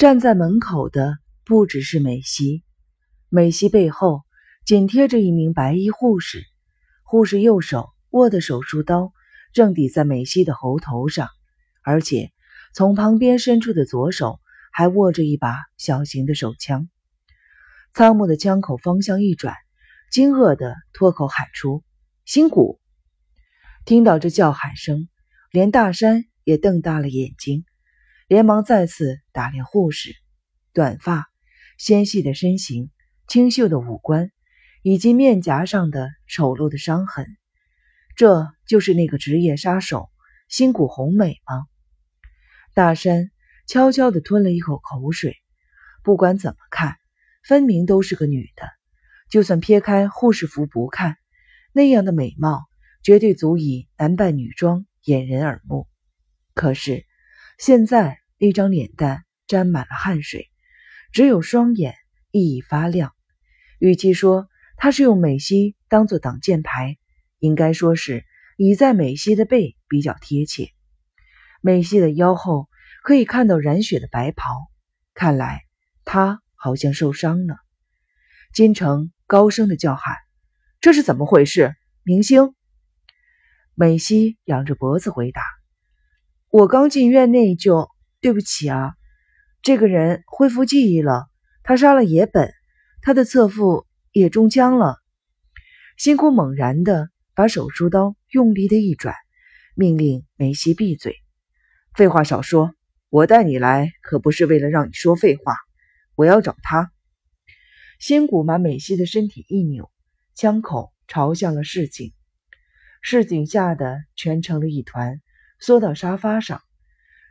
站在门口的不只是美西，美西背后紧贴着一名白衣护士，护士右手握的手术刀正抵在美西的喉头上，而且从旁边伸出的左手还握着一把小型的手枪。仓木的枪口方向一转，惊愕的脱口喊出：“辛苦！”听到这叫喊声，连大山也瞪大了眼睛，连忙再次打量护士，短发、纤细的身形、清秀的五官，以及面颊上的丑陋的伤痕，这就是那个职业杀手新谷红美吗？大山悄悄地吞了一口口水，不管怎么看。分明都是个女的，就算撇开护士服不看，那样的美貌绝对足以男扮女装，掩人耳目。可是现在那张脸蛋沾满了汗水，只有双眼熠熠发亮。与其说他是用美西当做挡箭牌，应该说是倚在美西的背比较贴切。美西的腰后可以看到染血的白袍，看来他。好像受伤了，金城高声的叫喊：“这是怎么回事？”明星美希仰着脖子回答：“我刚进院内就……对不起啊，这个人恢复记忆了。他杀了野本，他的侧腹也中枪了。”辛苦猛然的把手术刀用力的一转，命令梅西闭嘴：“废话少说，我带你来可不是为了让你说废话。”我要找他。仙谷把美希的身体一扭，枪口朝向了市井。市井吓得蜷成了一团，缩到沙发上。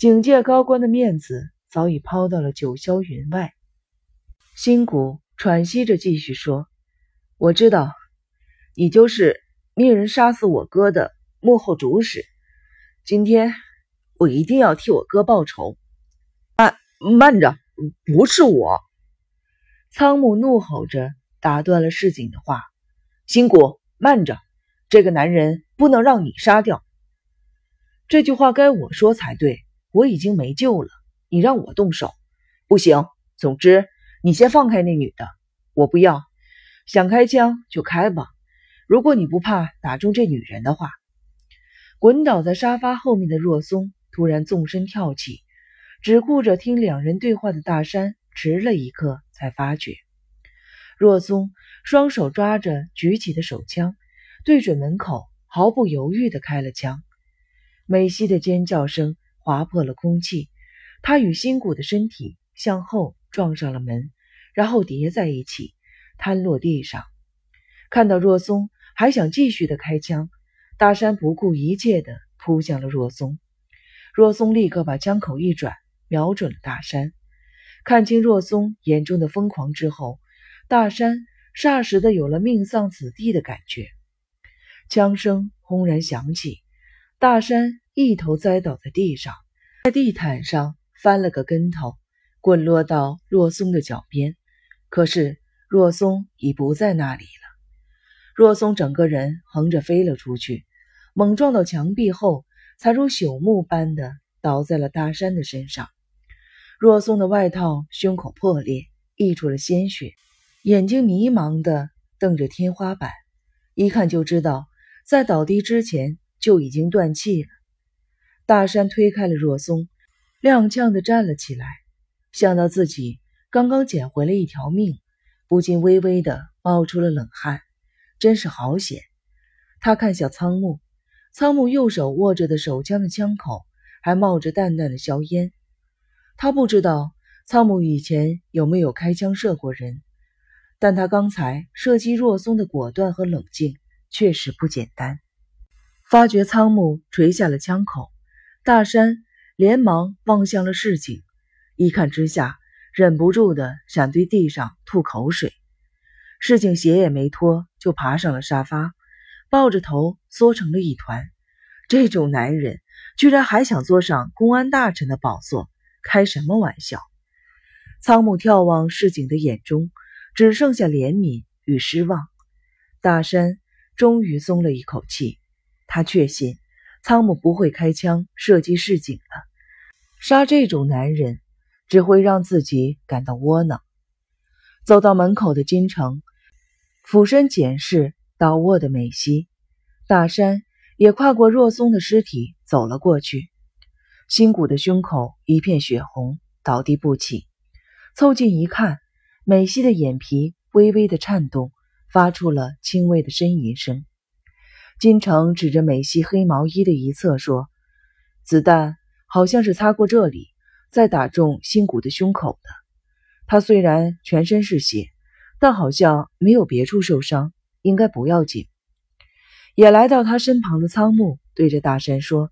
警界高官的面子早已抛到了九霄云外。新谷喘息着继续说：“我知道，你就是命人杀死我哥的幕后主使。今天我一定要替我哥报仇。”慢，慢着。不是我，仓木怒吼着打断了市井的话。新谷，慢着，这个男人不能让你杀掉。这句话该我说才对，我已经没救了，你让我动手，不行。总之，你先放开那女的，我不要。想开枪就开吧，如果你不怕打中这女人的话。滚倒在沙发后面的若松突然纵身跳起。只顾着听两人对话的大山迟了一刻，才发觉若松双手抓着举起的手枪，对准门口，毫不犹豫地开了枪。美希的尖叫声划破了空气，他与新谷的身体向后撞上了门，然后叠在一起，瘫落地上。看到若松还想继续的开枪，大山不顾一切的扑向了若松。若松立刻把枪口一转。瞄准了大山，看清若松眼中的疯狂之后，大山霎时的有了命丧此地的感觉。枪声轰然响起，大山一头栽倒在地上，在地毯上翻了个跟头，滚落到若松的脚边。可是若松已不在那里了，若松整个人横着飞了出去，猛撞到墙壁后，才如朽木般的倒在了大山的身上。若松的外套胸口破裂，溢出了鲜血，眼睛迷茫的瞪着天花板，一看就知道在倒地之前就已经断气了。大山推开了若松，踉跄的站了起来，想到自己刚刚捡回了一条命，不禁微微的冒出了冷汗，真是好险。他看向仓木，仓木右手握着的手枪的枪口还冒着淡淡的硝烟。他不知道仓木以前有没有开枪射过人，但他刚才射击若松的果断和冷静确实不简单。发觉仓木垂下了枪口，大山连忙望向了市井，一看之下，忍不住的想对地上吐口水。市井鞋也没脱，就爬上了沙发，抱着头缩成了一团。这种男人居然还想坐上公安大臣的宝座！开什么玩笑！仓木眺望市井的眼中只剩下怜悯与失望。大山终于松了一口气，他确信仓木不会开枪射击市井了。杀这种男人，只会让自己感到窝囊。走到门口的金城，俯身检视倒卧的美希，大山也跨过若松的尸体走了过去。新谷的胸口一片血红，倒地不起。凑近一看，美希的眼皮微微的颤动，发出了轻微的呻吟声。金城指着美系黑毛衣的一侧说：“子弹好像是擦过这里，再打中新谷的胸口的。他虽然全身是血，但好像没有别处受伤，应该不要紧。”也来到他身旁的仓木对着大山说。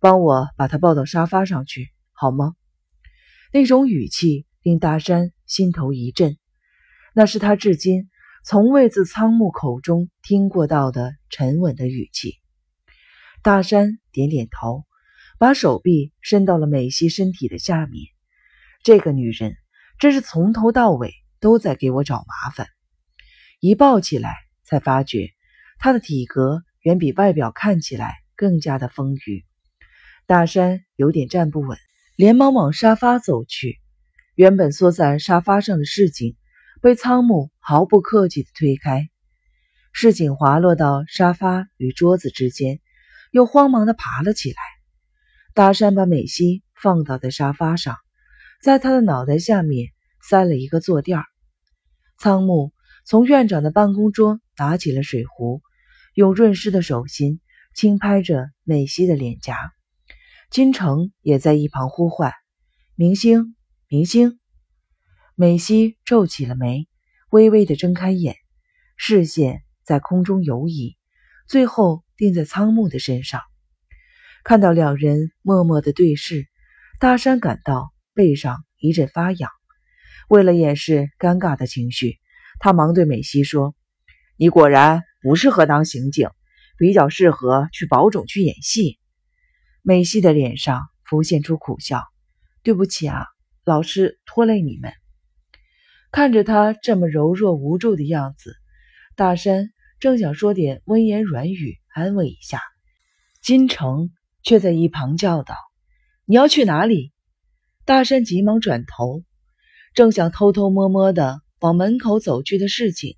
帮我把他抱到沙发上去，好吗？那种语气令大山心头一震，那是他至今从未自仓木口中听过到的沉稳的语气。大山点点头，把手臂伸到了美希身体的下面。这个女人真是从头到尾都在给我找麻烦。一抱起来，才发觉她的体格远比外表看起来更加的丰腴。大山有点站不稳，连忙往沙发走去。原本缩在沙发上的市井被仓木毫不客气地推开，市井滑落到沙发与桌子之间，又慌忙地爬了起来。大山把美希放倒在沙发上，在他的脑袋下面塞了一个坐垫。仓木从院长的办公桌拿起了水壶，用润湿的手心轻拍着美希的脸颊。金城也在一旁呼唤：“明星，明星！”美希皱起了眉，微微的睁开眼，视线在空中游移，最后定在仓木的身上。看到两人默默的对视，大山感到背上一阵发痒。为了掩饰尴尬的情绪，他忙对美希说：“你果然不适合当刑警，比较适合去保种去演戏。”美希的脸上浮现出苦笑：“对不起啊，老师拖累你们。”看着他这么柔弱无助的样子，大山正想说点温言软语安慰一下，金城却在一旁叫道：“你要去哪里？”大山急忙转头，正想偷偷摸摸的往门口走去的事情，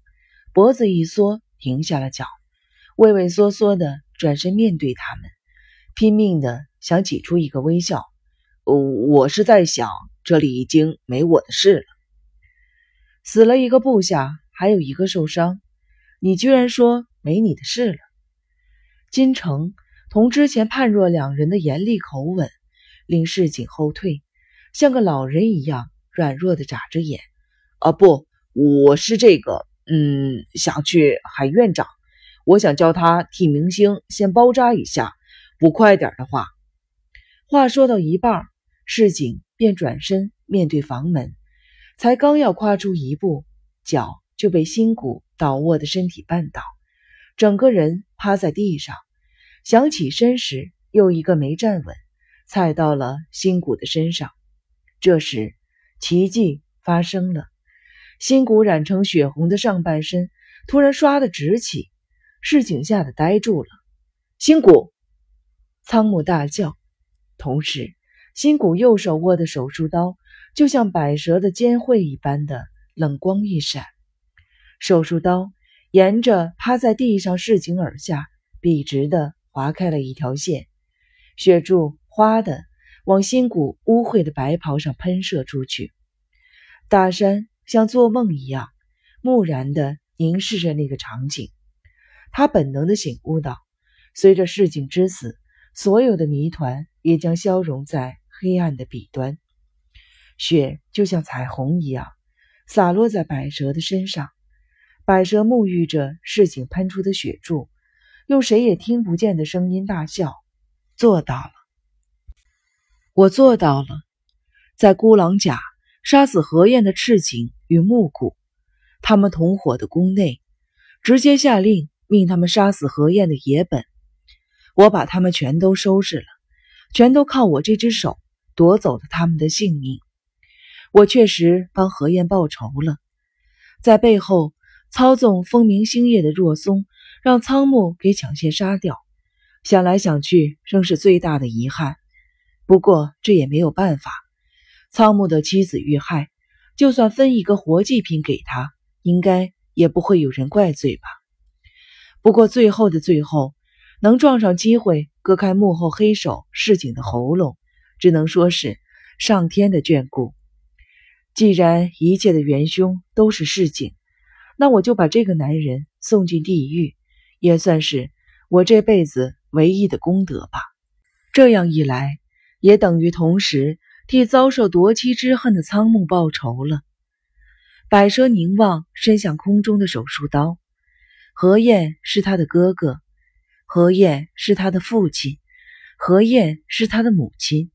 脖子一缩，停下了脚，畏畏缩缩的转身面对他们。拼命的想挤出一个微笑，我是在想，这里已经没我的事了。死了一个部下，还有一个受伤，你居然说没你的事了？金城同之前判若两人的严厉口吻，令市井后退，像个老人一样软弱的眨着眼。啊，不，我是这个，嗯，想去喊院长，我想叫他替明星先包扎一下。不快点的话，话说到一半，市井便转身面对房门，才刚要跨出一步，脚就被新谷倒卧的身体绊倒，整个人趴在地上。想起身时，又一个没站稳，踩到了新谷的身上。这时，奇迹发生了，新谷染成血红的上半身突然唰的直起，市井吓得呆住了。新谷。仓木大叫，同时，新谷右手握的手术刀就像百蛇的尖喙一般的冷光一闪，手术刀沿着趴在地上市井耳下笔直的划开了一条线，血柱哗的往新谷污秽的白袍上喷射出去。大山像做梦一样木然的凝视着那个场景，他本能的醒悟到，随着市井之死。所有的谜团也将消融在黑暗的彼端，雪就像彩虹一样洒落在百蛇的身上。百蛇沐浴着市井喷出的血柱，用谁也听不见的声音大笑：“做到了，我做到了！在孤狼甲杀死何晏的赤井与木谷，他们同伙的宫内，直接下令命他们杀死何晏的野本。”我把他们全都收拾了，全都靠我这只手夺走了他们的性命。我确实帮何燕报仇了，在背后操纵风明星夜的若松，让仓木给抢先杀掉。想来想去，仍是最大的遗憾。不过这也没有办法，仓木的妻子遇害，就算分一个活祭品给他，应该也不会有人怪罪吧。不过最后的最后，能撞上机会割开幕后黑手市井的喉咙，只能说是上天的眷顾。既然一切的元凶都是市井，那我就把这个男人送进地狱，也算是我这辈子唯一的功德吧。这样一来，也等于同时替遭受夺妻之恨的仓木报仇了。百蛇凝望伸向空中的手术刀，何晏是他的哥哥，何晏是他的父亲，何晏是他的母亲，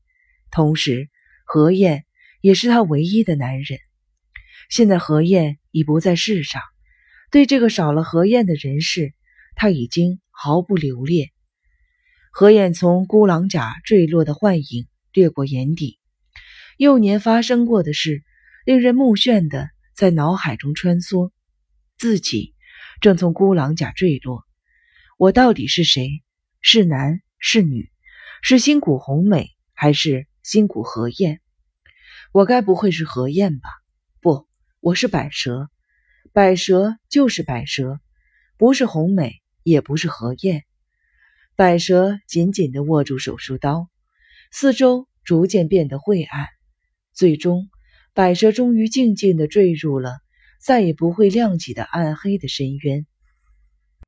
同时何晏也是他唯一的男人。现在何晏已不在世上，对这个少了何晏的人世，他已经毫不留恋。何晏从孤狼甲坠落的幻影掠过眼底，幼年发生过的事，令人目眩的在脑海中穿梭。自己正从孤狼甲坠落，我到底是谁？是男是女？是新谷红美还是新谷何晏？我该不会是何晏吧？不，我是百蛇，百蛇就是百蛇，不是红美，也不是何晏。百蛇紧紧地握住手术刀，四周逐渐变得晦暗。最终，百蛇终于静静地坠入了再也不会亮起的暗黑的深渊。